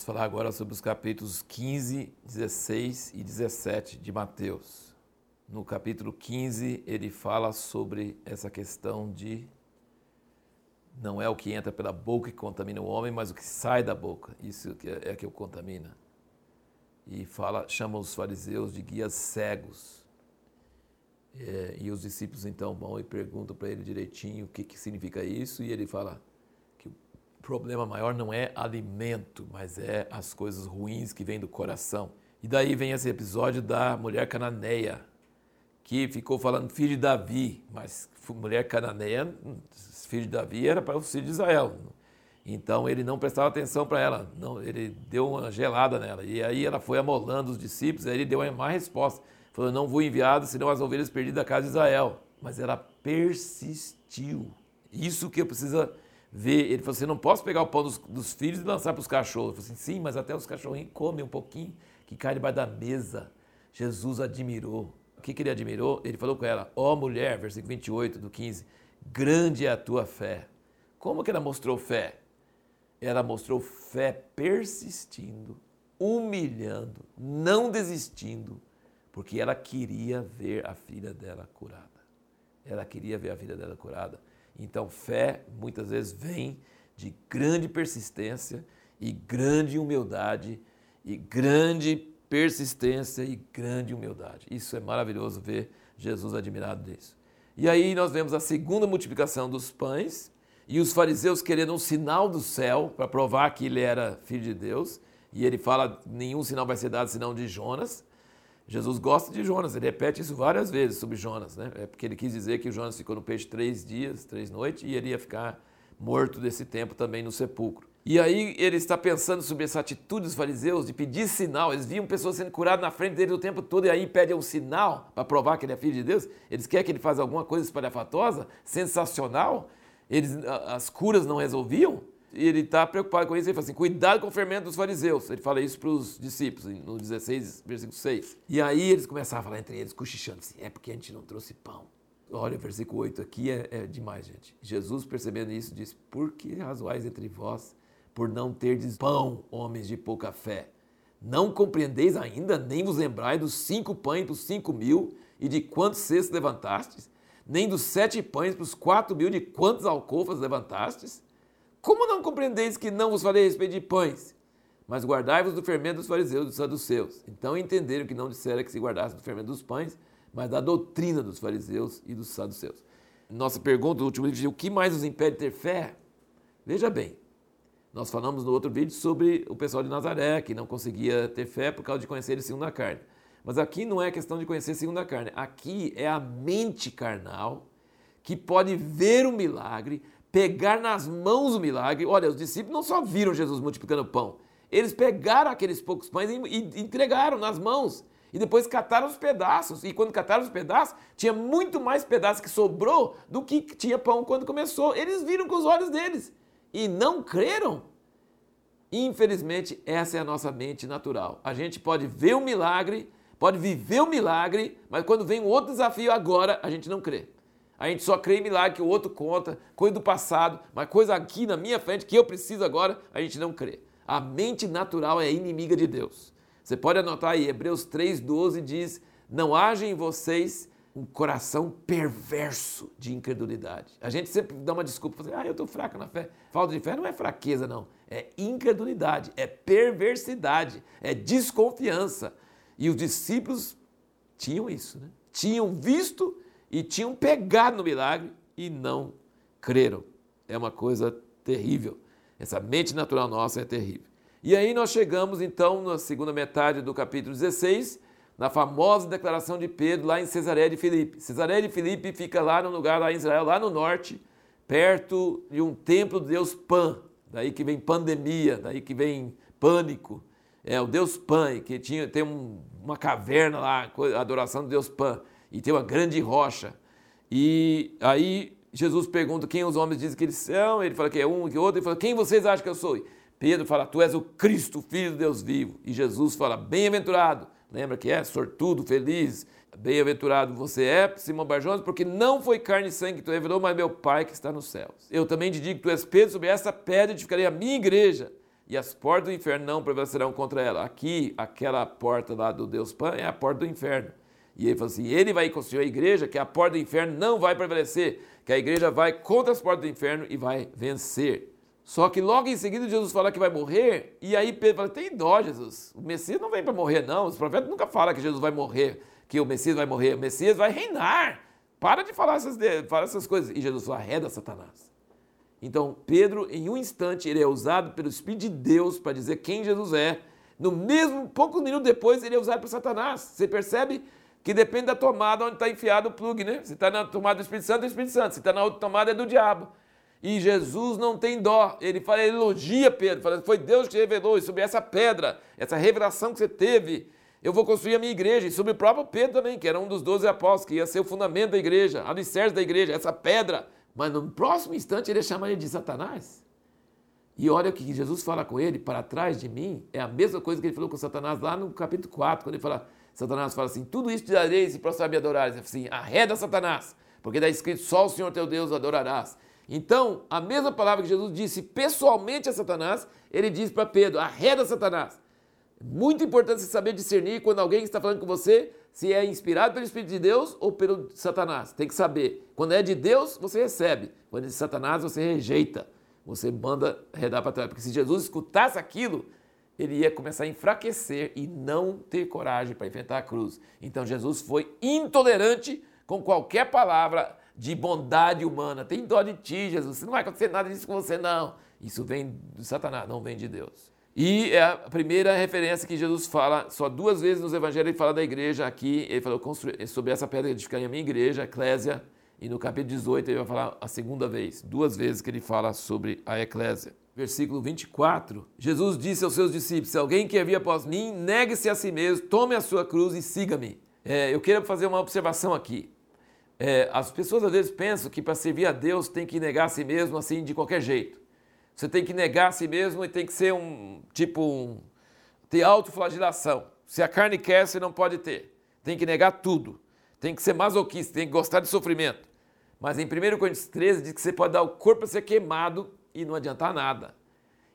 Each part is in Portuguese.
Vamos falar agora sobre os capítulos 15, 16 e 17 de Mateus. No capítulo 15, ele fala sobre essa questão de não é o que entra pela boca que contamina o homem, mas o que sai da boca. Isso é, é que o contamina. E fala, chama os fariseus de guias cegos. É, e os discípulos então vão e perguntam para ele direitinho o que, que significa isso, e ele fala: o problema maior não é alimento, mas é as coisas ruins que vêm do coração. E daí vem esse episódio da mulher cananeia, que ficou falando filho de Davi, mas mulher cananeia, filho de Davi era para o filho de Israel. Então ele não prestava atenção para ela, não, ele deu uma gelada nela. E aí ela foi amolando os discípulos, aí ele deu uma má resposta. Falou: Não vou enviado, senão as ovelhas perdidas da casa de Israel. Mas ela persistiu. Isso que eu preciso ver, ele falou assim, não posso pegar o pão dos, dos filhos e lançar para os cachorros. Eu falei assim, sim, mas até os cachorrinhos comem um pouquinho que cai debaixo da mesa. Jesus admirou. O que, que ele admirou? Ele falou com ela, ó oh, mulher, versículo 28 do 15, grande é a tua fé. Como que ela mostrou fé? Ela mostrou fé persistindo, humilhando, não desistindo, porque ela queria ver a filha dela curada. Ela queria ver a filha dela curada. Então, fé muitas vezes vem de grande persistência e grande humildade, e grande persistência e grande humildade. Isso é maravilhoso ver Jesus admirado disso. E aí nós vemos a segunda multiplicação dos pães e os fariseus querendo um sinal do céu para provar que ele era filho de Deus. E ele fala: nenhum sinal vai ser dado senão de Jonas. Jesus gosta de Jonas, ele repete isso várias vezes sobre Jonas, né? É porque ele quis dizer que o Jonas ficou no peixe três dias, três noites, e ele ia ficar morto desse tempo também no sepulcro. E aí ele está pensando sobre essa atitude dos fariseus de pedir sinal. Eles viam pessoas sendo curadas na frente dele o tempo todo e aí pedem um sinal para provar que ele é filho de Deus. Eles querem que ele faça alguma coisa espalhafatosa, sensacional. Eles, as curas não resolviam e ele está preocupado com isso, ele fala assim, cuidado com o fermento dos fariseus. Ele fala isso para os discípulos, no 16, versículo 6. E aí eles começaram a falar entre eles, cochichando assim, é porque a gente não trouxe pão. Olha, o versículo 8 aqui é, é demais, gente. Jesus, percebendo isso, disse, por que razoais entre vós por não terdes pão, homens de pouca fé? Não compreendeis ainda, nem vos lembrais dos cinco pães para os cinco mil e de quantos cestos levantastes? Nem dos sete pães para os quatro mil de quantas alcofas levantastes? Como não compreendeis que não vos falei a respeito de pães? Mas guardai-vos do fermento dos fariseus e dos saduceus. Então entenderam que não disseram que se guardasse do fermento dos pães, mas da doutrina dos fariseus e dos saduceus. Nossa pergunta, o último vídeo, o que mais nos impede de ter fé? Veja bem, nós falamos no outro vídeo sobre o pessoal de Nazaré, que não conseguia ter fé por causa de conhecer a carne. Mas aqui não é questão de conhecer a carne. Aqui é a mente carnal que pode ver o milagre, pegar nas mãos o milagre. Olha, os discípulos não só viram Jesus multiplicando pão, eles pegaram aqueles poucos pães e entregaram nas mãos. E depois cataram os pedaços. E quando cataram os pedaços, tinha muito mais pedaços que sobrou do que tinha pão quando começou. Eles viram com os olhos deles e não creram. Infelizmente, essa é a nossa mente natural. A gente pode ver o milagre, pode viver o milagre, mas quando vem um outro desafio agora, a gente não crê. A gente só crê em milagre que o outro conta, coisa do passado, mas coisa aqui na minha frente que eu preciso agora, a gente não crê. A mente natural é inimiga de Deus. Você pode anotar aí, Hebreus 3,12 diz: Não haja em vocês um coração perverso de incredulidade. A gente sempre dá uma desculpa, assim, ah, eu estou fraco na fé. Falta de fé não é fraqueza, não. É incredulidade, é perversidade, é desconfiança. E os discípulos tinham isso, né? Tinham visto e tinham pegado no milagre e não creram. É uma coisa terrível. Essa mente natural nossa é terrível. E aí nós chegamos então na segunda metade do capítulo 16, na famosa declaração de Pedro lá em Cesareia de Filipe. Cesareia de Filipe fica lá no lugar lá em Israel, lá no norte, perto de um templo do deus Pan. Daí que vem pandemia, daí que vem pânico. É o deus Pan, que tinha, tem um, uma caverna lá, adoração do deus Pan e tem uma grande rocha. E aí Jesus pergunta quem os homens dizem que eles são, ele fala que é um, que é outro, ele fala, quem vocês acham que eu sou? Pedro fala, tu és o Cristo, Filho de Deus vivo. E Jesus fala, bem-aventurado, lembra que é sortudo, feliz, bem-aventurado você é, Simão Barjonas, porque não foi carne e sangue que tu revelou, mas meu Pai que está nos céus. Eu também te digo que tu és Pedro, sobre essa pedra edificarei a minha igreja, e as portas do inferno não prevalecerão contra ela. Aqui, aquela porta lá do Deus Pan é a porta do inferno. E ele falou assim: ele vai construir a igreja, que a porta do inferno não vai prevalecer, que a igreja vai contra as portas do inferno e vai vencer. Só que logo em seguida Jesus fala que vai morrer, e aí Pedro fala: tem dó, Jesus. O Messias não vem para morrer, não. Os profetas nunca falam que Jesus vai morrer, que o Messias vai morrer. O Messias vai reinar. Para de falar essas, falar essas coisas. E Jesus fala: arreda Satanás. Então, Pedro, em um instante, ele é usado pelo Espírito de Deus para dizer quem Jesus é. No mesmo, poucos minutos depois, ele é usado por Satanás. Você percebe que depende da tomada onde está enfiado o plug, né? Se está na tomada do Espírito Santo, é o Espírito Santo. Se está na outra tomada, é do diabo. E Jesus não tem dó. Ele fala, ele elogia Pedro. Fala, foi Deus que revelou. E sobre essa pedra, essa revelação que você teve, eu vou construir a minha igreja. E sobre o próprio Pedro também, que era um dos doze apóstolos, que ia ser o fundamento da igreja, a alicerce da igreja, essa pedra. Mas no próximo instante ele chama ele de Satanás. E olha o que Jesus fala com ele, para trás de mim, é a mesma coisa que ele falou com Satanás lá no capítulo 4, quando ele fala, Satanás fala assim: tudo isso te darei se prostrar me adorares. Fala assim: arreda Satanás, porque está escrito: só o Senhor teu Deus adorarás. Então, a mesma palavra que Jesus disse pessoalmente a Satanás, ele diz para Pedro: arreda Satanás. Muito importante saber discernir quando alguém está falando com você se é inspirado pelo Espírito de Deus ou pelo Satanás. Tem que saber. Quando é de Deus, você recebe. Quando é de Satanás, você rejeita. Você manda arredar para trás. Porque se Jesus escutasse aquilo, ele ia começar a enfraquecer e não ter coragem para enfrentar a cruz. Então Jesus foi intolerante com qualquer palavra de bondade humana. Tem dó de ti, Jesus. Não vai acontecer nada disso com você, não. Isso vem de Satanás, não vem de Deus. E é a primeira referência que Jesus fala, só duas vezes nos evangelhos ele fala da igreja aqui, ele falou sobre essa pedra edificaria a minha igreja, eclésia, e no capítulo 18 ele vai falar a segunda vez, duas vezes que ele fala sobre a eclésia versículo 24, Jesus disse aos seus discípulos: Se alguém quer vir após mim, negue-se a si mesmo, tome a sua cruz e siga-me. É, eu quero fazer uma observação aqui. É, as pessoas às vezes pensam que para servir a Deus tem que negar a si mesmo assim de qualquer jeito. Você tem que negar a si mesmo e tem que ser um tipo um, ter autoflagelação. Se a carne quer, você não pode ter. Tem que negar tudo. Tem que ser masoquista, tem que gostar de sofrimento. Mas em 1 Coríntios 13 diz que você pode dar o corpo para ser queimado e não adiantar nada.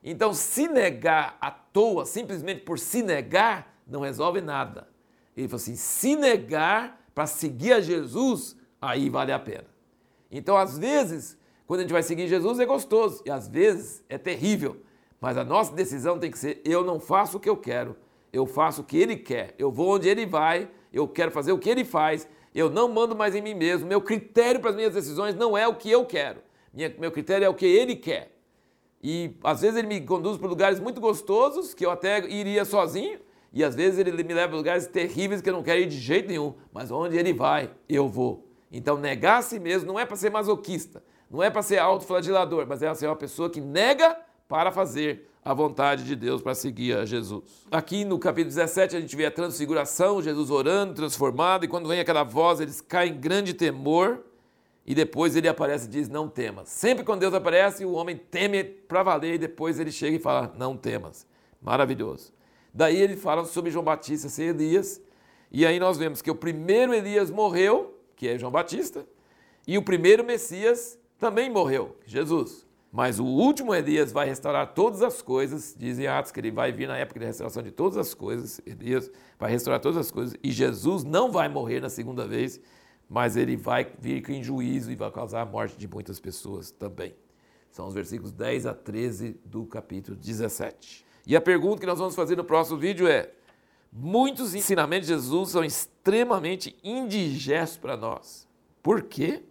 Então, se negar à toa, simplesmente por se negar, não resolve nada. Ele falou assim: se negar para seguir a Jesus, aí vale a pena. Então, às vezes, quando a gente vai seguir Jesus, é gostoso, e às vezes é terrível. Mas a nossa decisão tem que ser: eu não faço o que eu quero, eu faço o que ele quer. Eu vou onde ele vai, eu quero fazer o que ele faz, eu não mando mais em mim mesmo. Meu critério para as minhas decisões não é o que eu quero. Minha, meu critério é o que ele quer. E às vezes ele me conduz para lugares muito gostosos, que eu até iria sozinho, e às vezes ele me leva para lugares terríveis que eu não quero ir de jeito nenhum, mas onde ele vai, eu vou. Então, negar a si mesmo não é para ser masoquista, não é para ser autoflagelador, mas é ser uma pessoa que nega para fazer a vontade de Deus, para seguir a Jesus. Aqui no capítulo 17 a gente vê a transfiguração, Jesus orando, transformado, e quando vem aquela voz, eles caem em grande temor e depois ele aparece e diz: Não temas. Sempre quando Deus aparece, o homem teme para valer e depois ele chega e fala: Não temas. Maravilhoso. Daí ele fala sobre João Batista ser Elias. E aí nós vemos que o primeiro Elias morreu, que é João Batista, e o primeiro Messias também morreu, Jesus. Mas o último Elias vai restaurar todas as coisas, dizem Atos que ele vai vir na época de restauração de todas as coisas, Elias vai restaurar todas as coisas, e Jesus não vai morrer na segunda vez, mas ele vai vir em juízo e vai causar a morte de muitas pessoas também. São os versículos 10 a 13 do capítulo 17. E a pergunta que nós vamos fazer no próximo vídeo é: muitos ensinamentos de Jesus são extremamente indigestos para nós. Por quê?